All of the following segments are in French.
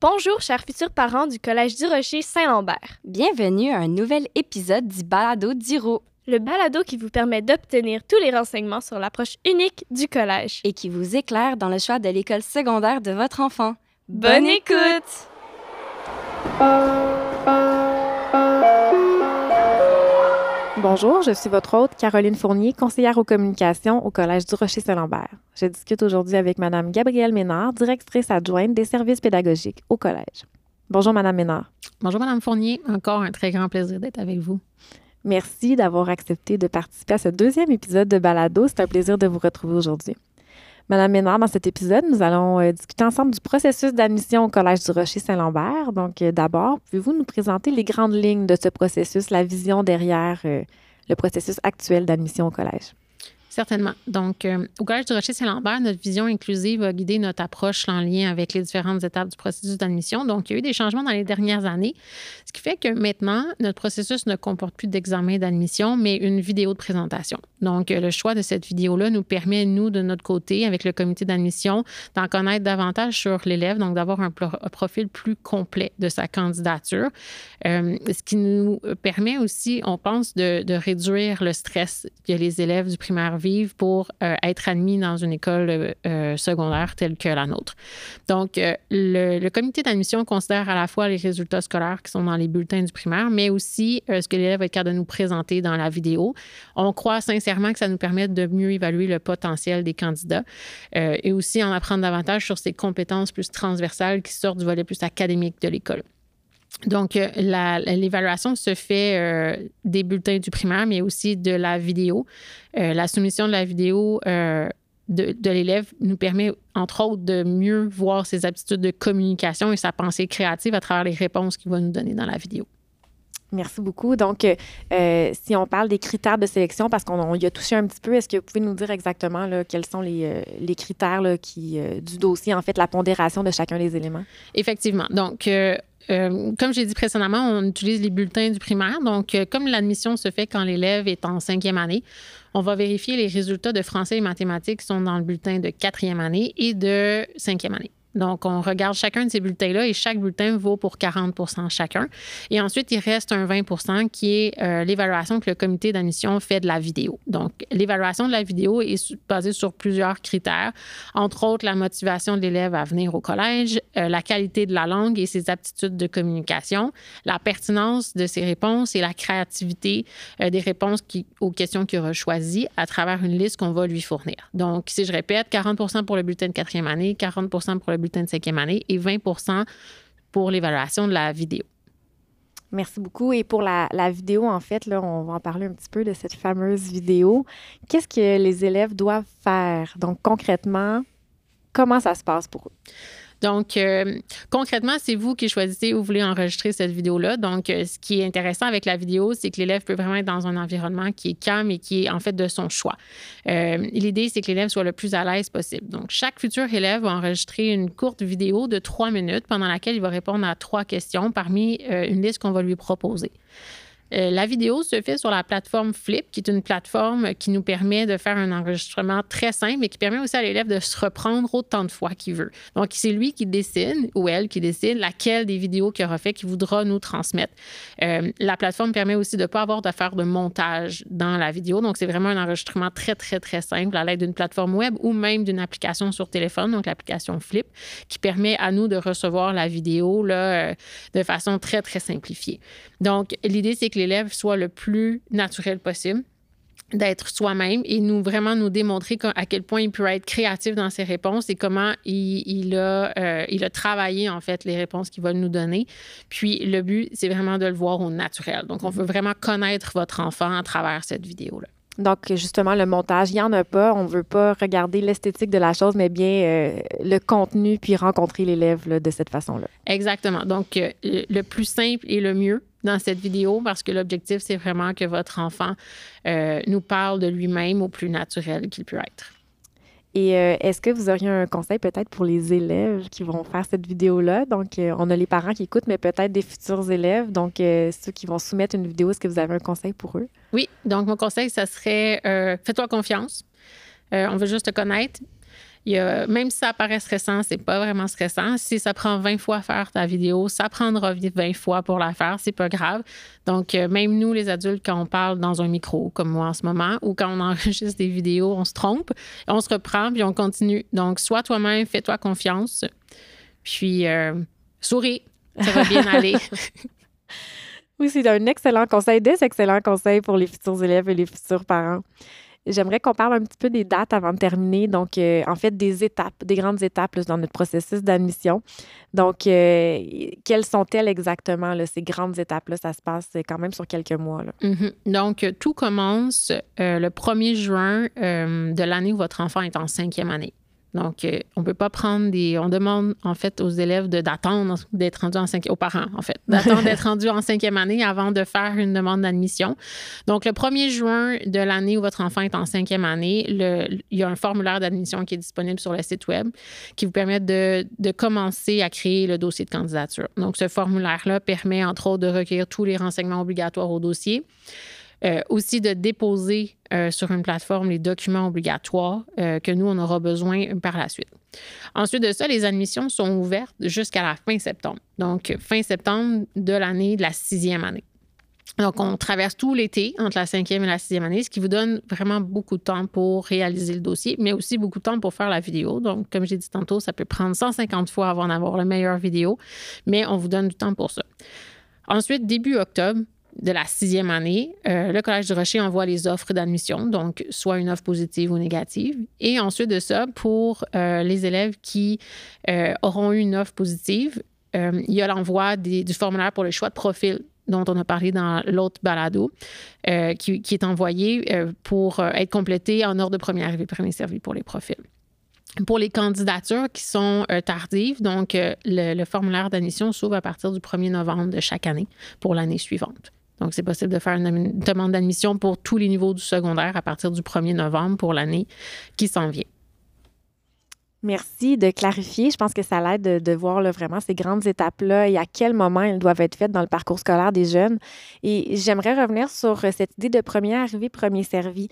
Bonjour, chers futurs parents du Collège du Rocher Saint-Lambert. Bienvenue à un nouvel épisode du Balado d'Iro Le balado qui vous permet d'obtenir tous les renseignements sur l'approche unique du collège. et qui vous éclaire dans le choix de l'école secondaire de votre enfant. Bonne écoute! Bonjour, je suis votre hôte Caroline Fournier, conseillère aux communications au Collège du Rocher-Saint-Lambert. Je discute aujourd'hui avec Madame Gabrielle Ménard, directrice adjointe des services pédagogiques au Collège. Bonjour Madame Ménard. Bonjour, Madame Fournier. Encore un très grand plaisir d'être avec vous. Merci d'avoir accepté de participer à ce deuxième épisode de Balado. C'est un plaisir de vous retrouver aujourd'hui. Madame Ménard, dans cet épisode, nous allons euh, discuter ensemble du processus d'admission au Collège du Rocher-Saint-Lambert. Donc, euh, d'abord, pouvez-vous nous présenter les grandes lignes de ce processus, la vision derrière euh, le processus actuel d'admission au collège? Certainement. Donc, euh, au Collège du Rocher-Saint-Lambert, notre vision inclusive a guidé notre approche en lien avec les différentes étapes du processus d'admission. Donc, il y a eu des changements dans les dernières années, ce qui fait que maintenant, notre processus ne comporte plus d'examen d'admission, mais une vidéo de présentation. Donc, euh, le choix de cette vidéo-là nous permet, nous, de notre côté, avec le comité d'admission, d'en connaître davantage sur l'élève, donc d'avoir un profil plus complet de sa candidature. Euh, ce qui nous permet aussi, on pense, de, de réduire le stress que les élèves du primaire vivent pour euh, être admis dans une école euh, secondaire telle que la nôtre. Donc, euh, le, comité d'admission considère à la fois les résultats scolaires qui sont dans les bulletins du primaire, mais aussi ce que l'élève être capable de nous présenter dans la vidéo. On croit sincèrement que ça nous permet de mieux évaluer le potentiel des candidats et aussi en apprendre davantage sur ces compétences plus transversales qui sortent du volet plus académique de l'école. Donc, euh, l'évaluation se fait euh, des bulletins du primaire, mais aussi de la vidéo. Euh, la soumission de la vidéo de l'élève nous permet, entre autres, de mieux voir ses aptitudes de communication et sa pensée créative à travers les réponses qu'il va nous donner dans la vidéo. Merci beaucoup. Donc, euh, euh, si on parle des critères de sélection, parce qu'on on y a touché un petit peu, est-ce que vous pouvez nous dire exactement quels sont les, euh, critères qui, du dossier, en fait, la pondération de chacun des éléments? Effectivement. Donc, comme j'ai dit précédemment, on utilise les bulletins du primaire. Donc, comme l'admission se fait quand l'élève est en cinquième année, on va vérifier les résultats de français et mathématiques qui sont dans le bulletin de quatrième année et de cinquième année. Donc, on regarde chacun de ces bulletins-là et chaque bulletin vaut pour 40% chacun. Et ensuite, il reste un 20% qui est euh, l'évaluation que le comité d'admission fait de la vidéo. Donc, l'évaluation de la vidéo est basée sur plusieurs critères, entre autres la motivation de l'élève à venir au collège, euh, la qualité de la langue et ses aptitudes de communication, la pertinence de ses réponses et la créativité euh, des réponses aux questions qu'il aura choisies à travers une liste qu'on va lui fournir. Donc, si je répète, 40% pour le bulletin de quatrième année, 40% pour le bulletin de cinquième année et 20 pour l'évaluation de la vidéo. Merci beaucoup. Et pour la, la vidéo, en fait, là, on va en parler un petit peu de cette fameuse vidéo. Qu'est-ce que les élèves doivent faire? Donc, concrètement, comment ça se passe pour eux? Donc, euh, concrètement, c'est vous qui choisissez où vous voulez enregistrer cette vidéo-là. Donc, euh, ce qui est intéressant avec la vidéo, c'est que l'élève peut vraiment être dans un environnement qui est calme et qui est en fait de son choix. Euh, L'idée, c'est que l'élève soit le plus à l'aise possible. Donc, chaque futur élève va enregistrer une courte vidéo de trois minutes pendant laquelle il va répondre à trois questions parmi une liste qu'on va lui proposer. Euh, la vidéo se fait sur la plateforme Flip, qui est une plateforme qui nous permet de faire un enregistrement très simple et qui permet aussi à l'élève de se reprendre autant de fois qu'il veut. Donc, c'est lui qui décide, ou elle qui décide, laquelle des vidéos qu'il aura fait qu'il voudra nous transmettre. Euh, la plateforme permet aussi de ne pas avoir de faire de montage dans la vidéo. Donc, c'est vraiment un enregistrement très, très, très simple à l'aide d'une plateforme web ou même d'une application sur téléphone, donc l'application Flip, qui permet à nous de recevoir la vidéo là, euh, de façon très, très simplifiée. Donc, l'idée, c'est que l'élève soit le plus naturel possible d'être soi-même et nous vraiment nous démontrer à quel point il peut être créatif dans ses réponses et comment il, il a, euh, il a travaillé en fait les réponses qu'il va nous donner. Puis le but, c'est vraiment de le voir au naturel. Donc, on veut vraiment connaître votre enfant à travers cette vidéo-là. Donc, justement, le montage, il n'y en a pas. On ne veut pas regarder l'esthétique de la chose, mais bien euh, le contenu, puis rencontrer l'élève de cette façon-là. Exactement. Donc, euh, le le plus simple et le mieux dans cette vidéo, parce que l'objectif, c'est vraiment que votre enfant euh, nous parle de lui-même au plus naturel qu'il peut être. Et euh, est-ce que vous auriez un conseil peut-être pour les élèves qui vont faire cette vidéo-là? Donc, euh, on a les parents qui écoutent, mais peut-être des futurs élèves. Donc, euh, ceux qui vont soumettre une vidéo, est-ce que vous avez un conseil pour eux? Oui, donc mon conseil, ça serait fais-toi confiance. On veut juste te connaître. Il y a, même si ça paraît stressant, c'est pas vraiment stressant. Si ça prend 20 fois à faire ta vidéo, ça prendra 20 fois pour la faire, c'est pas grave. Donc, euh, même nous, les adultes, quand on parle dans un micro, comme moi en ce moment, ou quand on enregistre des vidéos, on se trompe, on se reprend, puis on continue. Donc, sois toi-même, fais-toi confiance, puis euh, souris, ça va bien aller. Oui, c'est un excellent conseil, des excellents conseils pour les futurs élèves et les futurs parents. J'aimerais qu'on parle un petit peu des dates avant de terminer. Donc, euh, en fait, des étapes, des grandes étapes dans notre processus d'admission. Donc, euh, quelles sont-elles exactement, ces grandes étapes-là? Ça se passe quand même sur quelques mois. Mm-hmm. Donc, tout commence euh, le 1er juin de l'année où votre enfant est en cinquième année. Donc, euh, on ne peut pas prendre des. On demande, en fait, aux élèves d'attendre d'être rendus en cinquième. aux parents, en fait, d'attendre d'être rendus en cinquième année avant de faire une demande d'admission. Donc, le 1er juin de l'année où votre enfant est en cinquième année, il y a un formulaire d'admission qui est disponible sur le site Web qui vous permet de, de commencer à créer le dossier de candidature. Donc, ce formulaire-là permet, entre autres, de recueillir tous les renseignements obligatoires au dossier. Euh, aussi de déposer euh, sur une plateforme les documents obligatoires euh, que nous, on aura besoin par la suite. Ensuite de ça, les admissions sont ouvertes jusqu'à la fin septembre. Donc, fin septembre de l'année de la sixième année. Donc, on traverse tout l'été entre la cinquième et la sixième année, ce qui vous donne vraiment beaucoup de temps pour réaliser le dossier, mais aussi beaucoup de temps pour faire la vidéo. Donc, comme j'ai dit tantôt, ça peut prendre 150 fois avant d'avoir la meilleure vidéo, mais on vous donne du temps pour ça. Ensuite, début octobre, de la sixième année, euh, le Collège du Rocher envoie les offres d'admission, donc soit une offre positive ou négative. Et ensuite de ça, pour euh, les élèves qui euh, auront eu une offre positive, il y a l'envoi du formulaire pour le choix de profil dont on a parlé dans l'autre balado, qui, est envoyé pour être complété en ordre de première arrivée, premier servi pour les profils. Pour les candidatures qui sont tardives, donc le, le formulaire d'admission s'ouvre à partir du 1er novembre de chaque année pour l'année suivante. Donc, c'est possible de faire une demande d'admission pour tous les niveaux du secondaire à partir du 1er novembre pour l'année qui s'en vient. Merci de clarifier. Je pense que ça l'aide de, voir vraiment ces grandes étapes-là et à quel moment elles doivent être faites dans le parcours scolaire des jeunes. Et j'aimerais revenir sur cette idée de premier arrivé, premier servi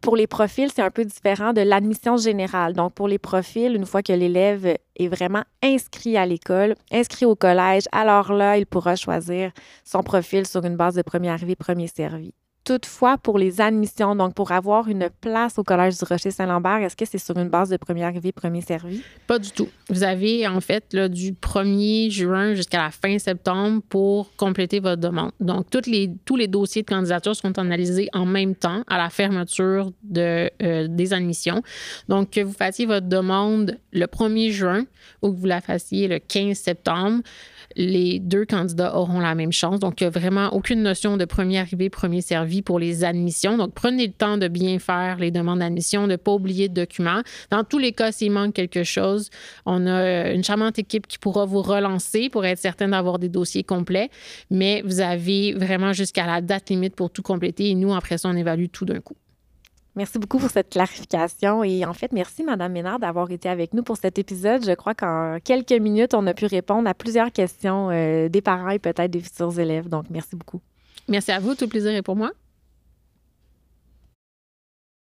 pour les profils, c'est un peu différent de l'admission générale. Donc, pour les profils, une fois que l'élève est vraiment inscrit à l'école, inscrit au collège, alors là, il pourra choisir son profil sur une base de premier arrivé, premier servi. Toutefois, pour les admissions, donc pour avoir une place au Collège du Rocher-Saint-Lambert, est-ce que c'est sur une base de premier arrivé, premier servi? Pas du tout. Vous avez en fait du 1er juin jusqu'à la fin septembre pour compléter votre demande. Donc, tous les dossiers de candidature sont analysés en même temps à la fermeture euh, des admissions. Donc, que vous fassiez votre demande le 1er juin ou que vous la fassiez le 15 septembre, les deux candidats auront la même chance. Donc, il n'y a vraiment aucune notion de premier arrivé, premier servi pour les admissions. Donc, prenez le temps de bien faire les demandes d'admission, de ne pas oublier de documents. Dans tous les cas, s'il manque quelque chose, on a une charmante équipe qui pourra vous relancer pour être certain d'avoir des dossiers complets. Mais vous avez vraiment jusqu'à la date limite pour tout compléter. Et nous, après ça, on évalue tout d'un coup. Merci beaucoup pour cette clarification. Et en fait, merci, Madame Ménard, d'avoir été avec nous pour cet épisode. Je crois qu'en quelques minutes, on a pu répondre à plusieurs questions euh, des parents et peut-être des futurs élèves. Donc, merci beaucoup. Merci à vous. Tout plaisir est pour moi.